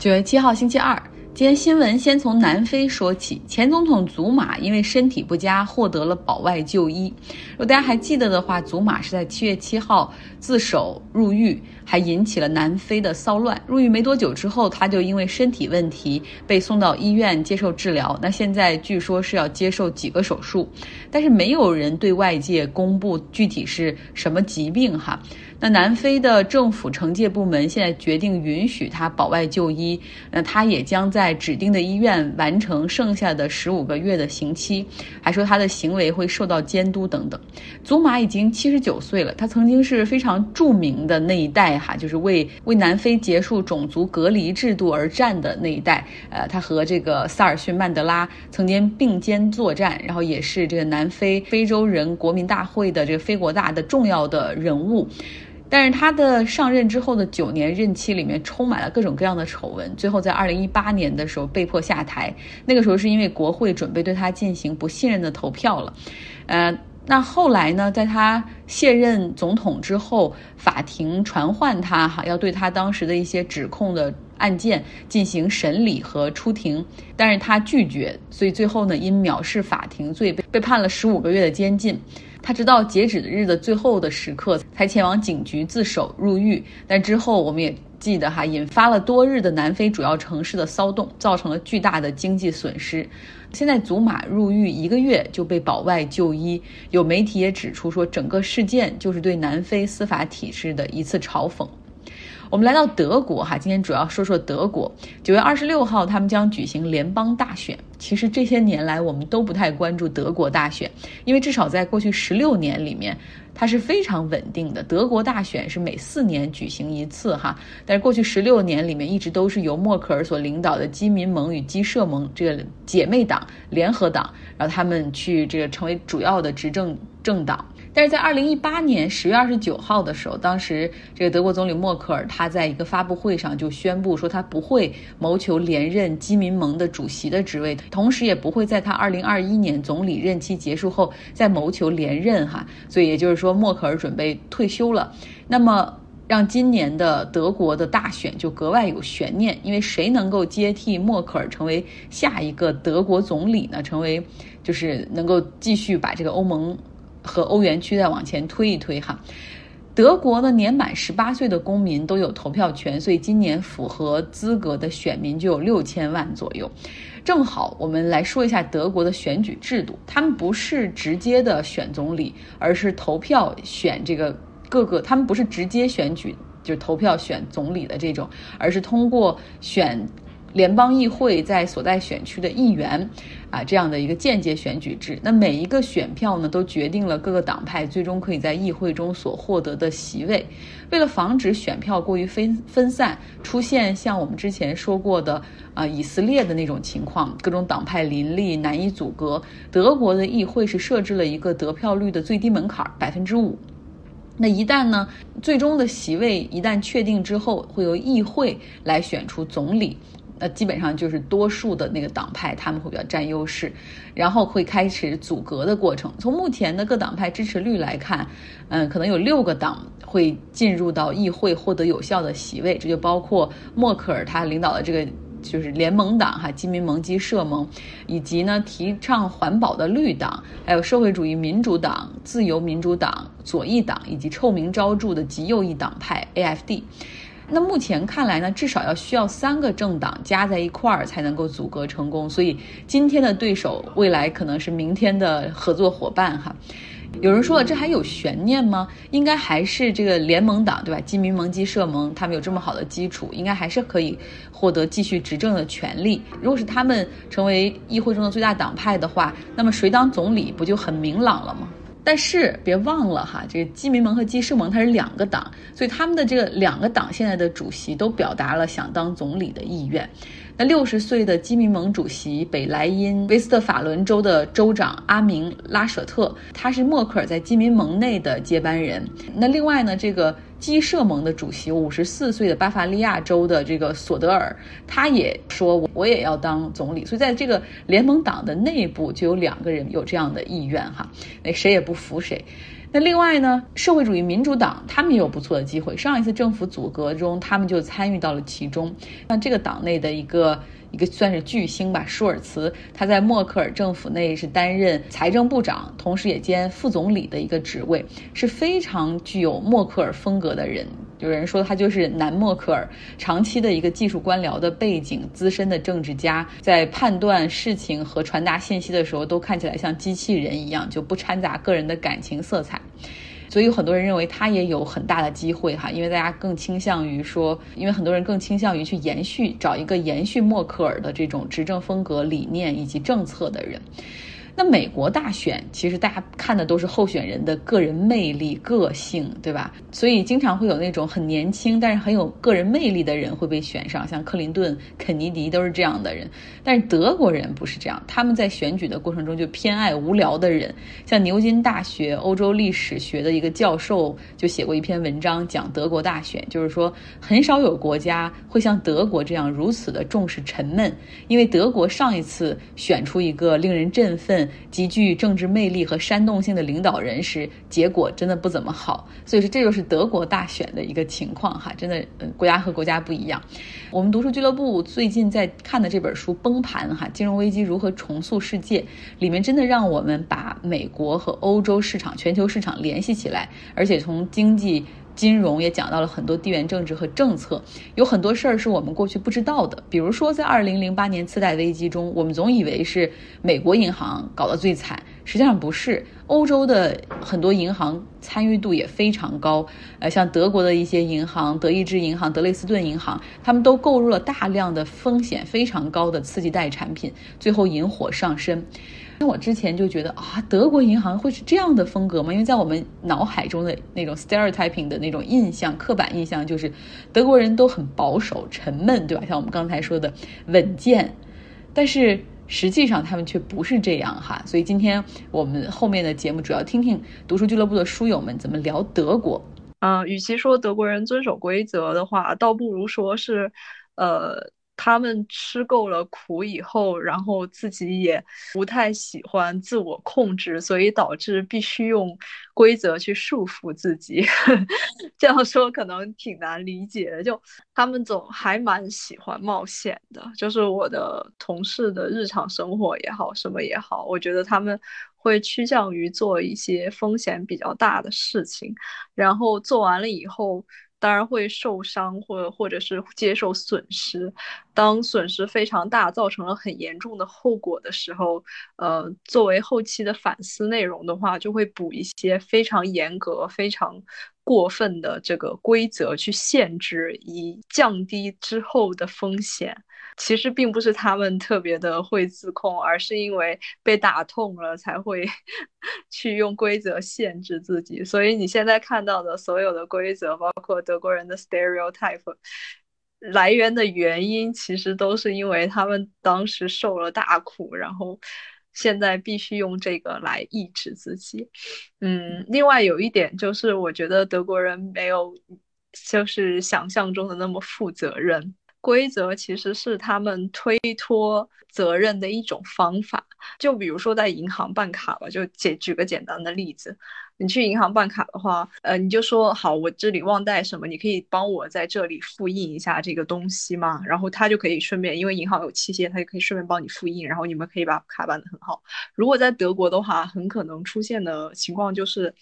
九月七号，星期二。今天新闻先从南非说起，前总统祖马因为身体不佳获得了保外就医。如果大家还记得的话，祖马是在七月七号自首入狱，还引起了南非的骚乱。入狱没多久之后，他就因为身体问题被送到医院接受治疗。那现在据说是要接受几个手术，但是没有人对外界公布具体是什么疾病哈。那南非的政府惩戒部门现在决定允许他保外就医，那他也将在指定的医院完成剩下的十五个月的刑期，还说他的行为会受到监督等等。祖马已经七十九岁了，他曾经是非常著名的那一代哈，就是为为南非结束种族隔离制度而战的那一代。呃，他和这个萨尔逊曼德拉曾经并肩作战，然后也是这个南非非洲人国民大会的这个非国大的重要的人物。但是他的上任之后的九年任期里面充满了各种各样的丑闻，最后在二零一八年的时候被迫下台。那个时候是因为国会准备对他进行不信任的投票了，呃，那后来呢，在他卸任总统之后，法庭传唤他哈，要对他当时的一些指控的案件进行审理和出庭，但是他拒绝，所以最后呢，因藐视法庭罪被被判了十五个月的监禁。他直到截止日的最后的时刻才前往警局自首入狱，但之后我们也记得哈，引发了多日的南非主要城市的骚动，造成了巨大的经济损失。现在祖马入狱一个月就被保外就医，有媒体也指出说，整个事件就是对南非司法体制的一次嘲讽。我们来到德国哈，今天主要说说德国。九月二十六号，他们将举行联邦大选。其实这些年来，我们都不太关注德国大选，因为至少在过去十六年里面，它是非常稳定的。德国大选是每四年举行一次哈，但是过去十六年里面，一直都是由默克尔所领导的基民盟与基社盟这个姐妹党联合党，然后他们去这个成为主要的执政政党。但是在二零一八年十月二十九号的时候，当时这个德国总理默克尔他在一个发布会上就宣布说，他不会谋求连任基民盟的主席的职位，同时也不会在他二零二一年总理任期结束后再谋求连任哈。所以也就是说，默克尔准备退休了。那么让今年的德国的大选就格外有悬念，因为谁能够接替默克尔成为下一个德国总理呢？成为就是能够继续把这个欧盟。和欧元区再往前推一推哈，德国的年满十八岁的公民都有投票权，所以今年符合资格的选民就有六千万左右。正好我们来说一下德国的选举制度，他们不是直接的选总理，而是投票选这个各个，他们不是直接选举就是投票选总理的这种，而是通过选。联邦议会在所在选区的议员，啊，这样的一个间接选举制。那每一个选票呢，都决定了各个党派最终可以在议会中所获得的席位。为了防止选票过于分分散，出现像我们之前说过的啊以色列的那种情况，各种党派林立难以阻隔。德国的议会是设置了一个得票率的最低门槛，百分之五。那一旦呢，最终的席位一旦确定之后，会由议会来选出总理。那基本上就是多数的那个党派他们会比较占优势，然后会开始阻隔的过程。从目前的各党派支持率来看，嗯，可能有六个党会进入到议会获得有效的席位，这就包括默克尔他领导的这个就是联盟党哈，基民盟基社盟，以及呢提倡环保的绿党，还有社会主义民主党、自由民主党、左翼党以及臭名昭著的极右翼党派 AFD。那目前看来呢，至少要需要三个政党加在一块儿才能够阻隔成功。所以今天的对手，未来可能是明天的合作伙伴哈。有人说了，这还有悬念吗？应该还是这个联盟党对吧？基民盟、基社盟，他们有这么好的基础，应该还是可以获得继续执政的权利。如果是他们成为议会中的最大党派的话，那么谁当总理不就很明朗了吗？但是别忘了哈，这个基民盟和基社盟它是两个党，所以他们的这个两个党现在的主席都表达了想当总理的意愿。那六十岁的基民盟主席北莱茵威斯特法伦州的州长阿明拉舍特，他是默克尔在基民盟内的接班人。那另外呢，这个基社盟的主席五十四岁的巴伐利亚州的这个索德尔，他也说我我也要当总理。所以在这个联盟党的内部就有两个人有这样的意愿哈，那谁也不服谁。那另外呢，社会主义民主党他们也有不错的机会。上一次政府组阁中，他们就参与到了其中。那这个党内的一个一个算是巨星吧，舒尔茨，他在默克尔政府内是担任财政部长，同时也兼副总理的一个职位，是非常具有默克尔风格的人。有人说他就是南默克尔，长期的一个技术官僚的背景，资深的政治家，在判断事情和传达信息的时候，都看起来像机器人一样，就不掺杂个人的感情色彩。所以有很多人认为他也有很大的机会哈，因为大家更倾向于说，因为很多人更倾向于去延续找一个延续默克尔的这种执政风格、理念以及政策的人。那美国大选其实大家看的都是候选人的个人魅力、个性，对吧？所以经常会有那种很年轻但是很有个人魅力的人会被选上，像克林顿、肯尼迪都是这样的人。但是德国人不是这样，他们在选举的过程中就偏爱无聊的人。像牛津大学欧洲历史学的一个教授就写过一篇文章讲德国大选，就是说很少有国家会像德国这样如此的重视沉闷，因为德国上一次选出一个令人振奋。极具政治魅力和煽动性的领导人时，结果真的不怎么好。所以说，这就是德国大选的一个情况哈，真的，嗯，国家和国家不一样。我们读书俱乐部最近在看的这本书《崩盘》哈，金融危机如何重塑世界，里面真的让我们把美国和欧洲市场、全球市场联系起来，而且从经济。金融也讲到了很多地缘政治和政策，有很多事儿是我们过去不知道的。比如说，在二零零八年次贷危机中，我们总以为是美国银行搞得最惨，实际上不是。欧洲的很多银行参与度也非常高，呃，像德国的一些银行，德意志银行、德累斯顿银行，他们都购入了大量的风险非常高的次级贷产品，最后引火上身。那我之前就觉得啊，德国银行会是这样的风格吗？因为在我们脑海中的那种 stereotyping 的那种印象、刻板印象，就是德国人都很保守、沉闷，对吧？像我们刚才说的稳健，但是实际上他们却不是这样哈。所以今天我们后面的节目主要听听读书俱乐部的书友们怎么聊德国。嗯，与其说德国人遵守规则的话，倒不如说是，呃。他们吃够了苦以后，然后自己也不太喜欢自我控制，所以导致必须用规则去束缚自己。这样说可能挺难理解的。就他们总还蛮喜欢冒险的，就是我的同事的日常生活也好，什么也好，我觉得他们会趋向于做一些风险比较大的事情，然后做完了以后。当然会受伤，或或者是接受损失。当损失非常大，造成了很严重的后果的时候，呃，作为后期的反思内容的话，就会补一些非常严格、非常过分的这个规则去限制，以降低之后的风险。其实并不是他们特别的会自控，而是因为被打痛了才会 去用规则限制自己。所以你现在看到的所有的规则，包括德国人的 stereotype，来源的原因其实都是因为他们当时受了大苦，然后现在必须用这个来抑制自己。嗯，另外有一点就是，我觉得德国人没有就是想象中的那么负责任。规则其实是他们推脱责任的一种方法。就比如说在银行办卡吧，就简举个简单的例子，你去银行办卡的话，呃，你就说好，我这里忘带什么，你可以帮我在这里复印一下这个东西吗？然后他就可以顺便，因为银行有器械，他就可以顺便帮你复印，然后你们可以把卡办得很好。如果在德国的话，很可能出现的情况就是。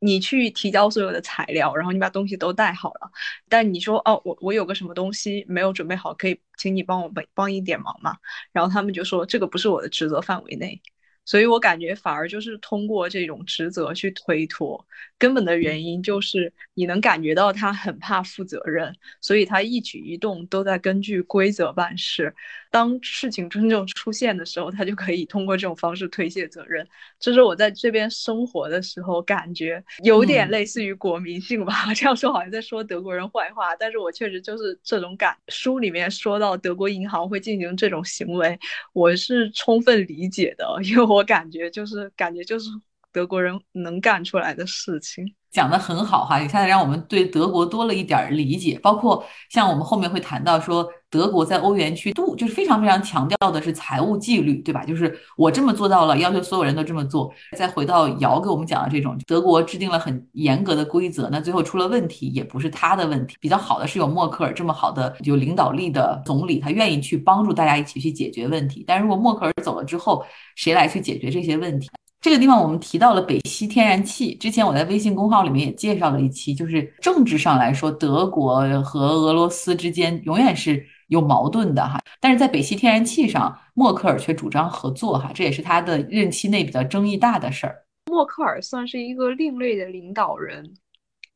你去提交所有的材料，然后你把东西都带好了，但你说哦，我我有个什么东西没有准备好，可以请你帮我帮帮一点忙吗？然后他们就说这个不是我的职责范围内。所以我感觉反而就是通过这种职责去推脱，根本的原因就是你能感觉到他很怕负责任，所以他一举一动都在根据规则办事。当事情真正出现的时候，他就可以通过这种方式推卸责任。这是我在这边生活的时候感觉有点类似于国民性吧。这样说好像在说德国人坏话，但是我确实就是这种感。书里面说到德国银行会进行这种行为，我是充分理解的，因为我感觉就是感觉就是德国人能干出来的事情。讲的很好哈，一下子让我们对德国多了一点理解。包括像我们后面会谈到说。德国在欧元区度就是非常非常强调的是财务纪律，对吧？就是我这么做到了，要求所有人都这么做。再回到姚给我们讲的这种，德国制定了很严格的规则，那最后出了问题也不是他的问题。比较好的是有默克尔这么好的有领导力的总理，他愿意去帮助大家一起去解决问题。但如果默克尔走了之后，谁来去解决这些问题？这个地方我们提到了北溪天然气，之前我在微信公号里面也介绍了一期，就是政治上来说，德国和俄罗斯之间永远是有矛盾的哈，但是在北溪天然气上，默克尔却主张合作哈，这也是他的任期内比较争议大的事儿。默克尔算是一个另类的领导人，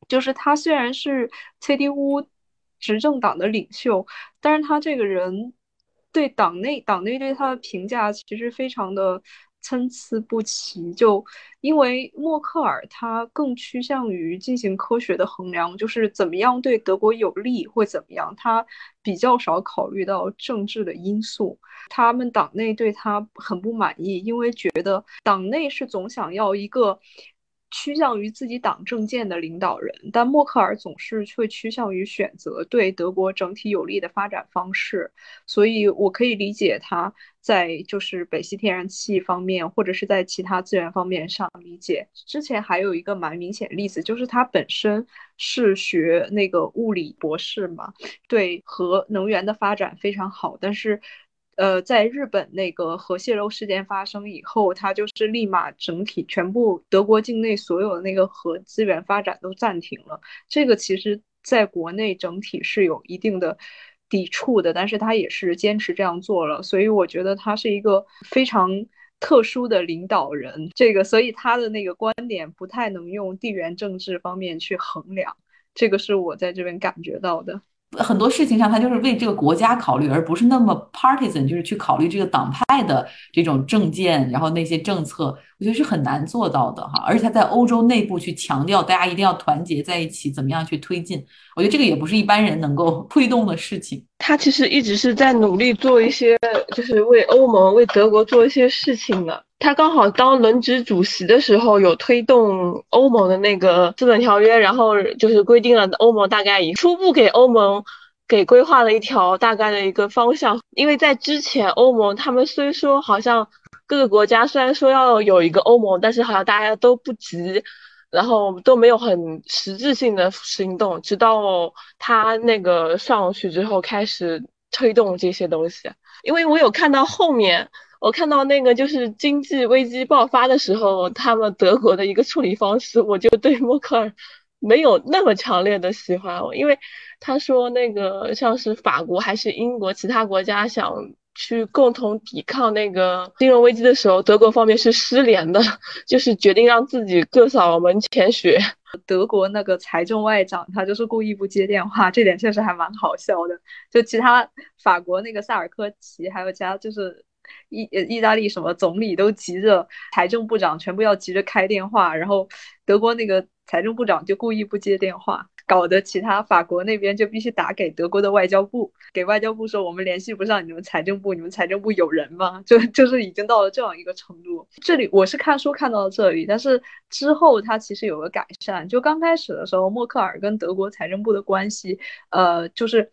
就是他虽然是 CDU 执政党的领袖，但是他这个人对党内党内对他的评价其实非常的。参差不齐，就因为默克尔他更趋向于进行科学的衡量，就是怎么样对德国有利或怎么样，他比较少考虑到政治的因素。他们党内对他很不满意，因为觉得党内是总想要一个。趋向于自己党政见的领导人，但默克尔总是会趋向于选择对德国整体有利的发展方式，所以我可以理解他在就是北溪天然气方面，或者是在其他资源方面上理解。之前还有一个蛮明显的例子，就是他本身是学那个物理博士嘛，对核能源的发展非常好，但是。呃，在日本那个核泄漏事件发生以后，他就是立马整体全部德国境内所有的那个核资源发展都暂停了。这个其实在国内整体是有一定的抵触的，但是他也是坚持这样做了。所以我觉得他是一个非常特殊的领导人。这个，所以他的那个观点不太能用地缘政治方面去衡量。这个是我在这边感觉到的。很多事情上，他就是为这个国家考虑，而不是那么 partisan，就是去考虑这个党派的这种政见，然后那些政策，我觉得是很难做到的哈。而且他在欧洲内部去强调大家一定要团结在一起，怎么样去推进，我觉得这个也不是一般人能够 推动的事情。他其实一直是在努力做一些，就是为欧盟、为德国做一些事情的。他刚好当轮值主席的时候，有推动欧盟的那个资本条约，然后就是规定了欧盟大概以初步给欧盟给规划了一条大概的一个方向。因为在之前，欧盟他们虽说好像各个国家虽然说要有一个欧盟，但是好像大家都不急，然后都没有很实质性的行动，直到他那个上去之后开始推动这些东西。因为我有看到后面。我看到那个就是经济危机爆发的时候，他们德国的一个处理方式，我就对默克尔没有那么强烈的喜欢。因为他说那个像是法国还是英国其他国家想去共同抵抗那个金融危机的时候，德国方面是失联的，就是决定让自己各扫门前雪。德国那个财政外长他就是故意不接电话，这点确实还蛮好笑的。就其他法国那个萨尔科齐还有其他就是。意意大利什么总理都急着，财政部长全部要急着开电话，然后德国那个财政部长就故意不接电话，搞得其他法国那边就必须打给德国的外交部，给外交部说我们联系不上你们财政部，你们财政部有人吗？就就是已经到了这样一个程度。这里我是看书看到了这里，但是之后他其实有个改善。就刚开始的时候，默克尔跟德国财政部的关系，呃，就是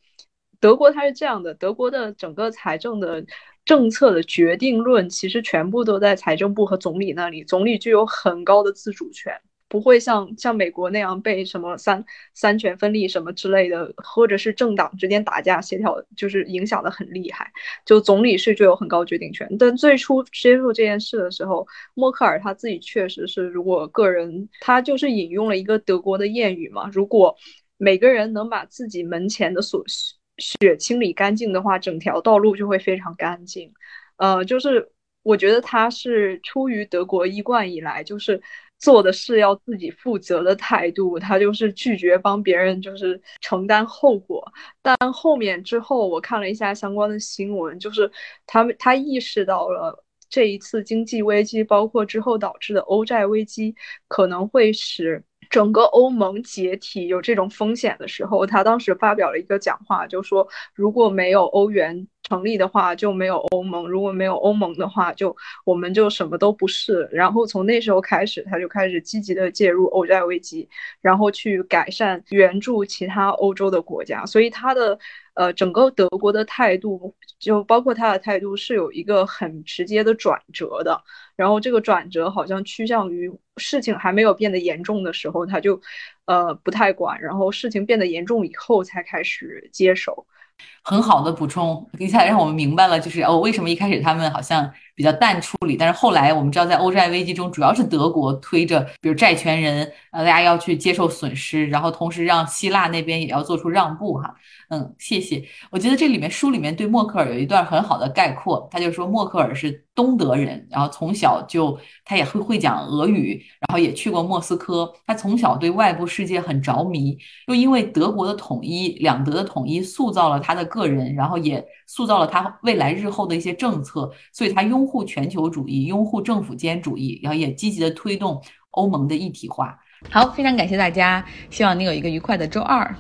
德国他是这样的，德国的整个财政的。政策的决定论其实全部都在财政部和总理那里，总理具有很高的自主权，不会像像美国那样被什么三三权分立什么之类的，或者是政党之间打架协调，就是影响的很厉害。就总理是具有很高决定权。但最初接受这件事的时候，默克尔他自己确实是，如果个人他就是引用了一个德国的谚语嘛，如果每个人能把自己门前的所需。血清理干净的话，整条道路就会非常干净。呃，就是我觉得他是出于德国一贯以来就是做的事要自己负责的态度，他就是拒绝帮别人就是承担后果。但后面之后，我看了一下相关的新闻，就是他们他意识到了这一次经济危机，包括之后导致的欧债危机，可能会使。整个欧盟解体有这种风险的时候，他当时发表了一个讲话，就说如果没有欧元成立的话，就没有欧盟；如果没有欧盟的话，就我们就什么都不是。然后从那时候开始，他就开始积极的介入欧债危机，然后去改善援助其他欧洲的国家。所以他的呃，整个德国的态度，就包括他的态度，是有一个很直接的转折的。然后这个转折好像趋向于事情还没有变得严重的时候，他就呃不太管，然后事情变得严重以后才开始接手。很好的补充，一下让我们明白了，就是哦，为什么一开始他们好像比较淡处理，但是后来我们知道，在欧债危机中，主要是德国推着，比如债权人，呃，大家要去接受损失，然后同时让希腊那边也要做出让步，哈，嗯，谢谢。我觉得这里面书里面对默克尔有一段很好的概括，他就说默克尔是东德人，然后从小就他也会会讲俄语，然后也去过莫斯科，他从小对外部世界很着迷，又因为德国的统一，两德的统一塑造了他的。个人，然后也塑造了他未来日后的一些政策，所以他拥护全球主义，拥护政府间主义，然后也积极的推动欧盟的一体化。好，非常感谢大家，希望你有一个愉快的周二。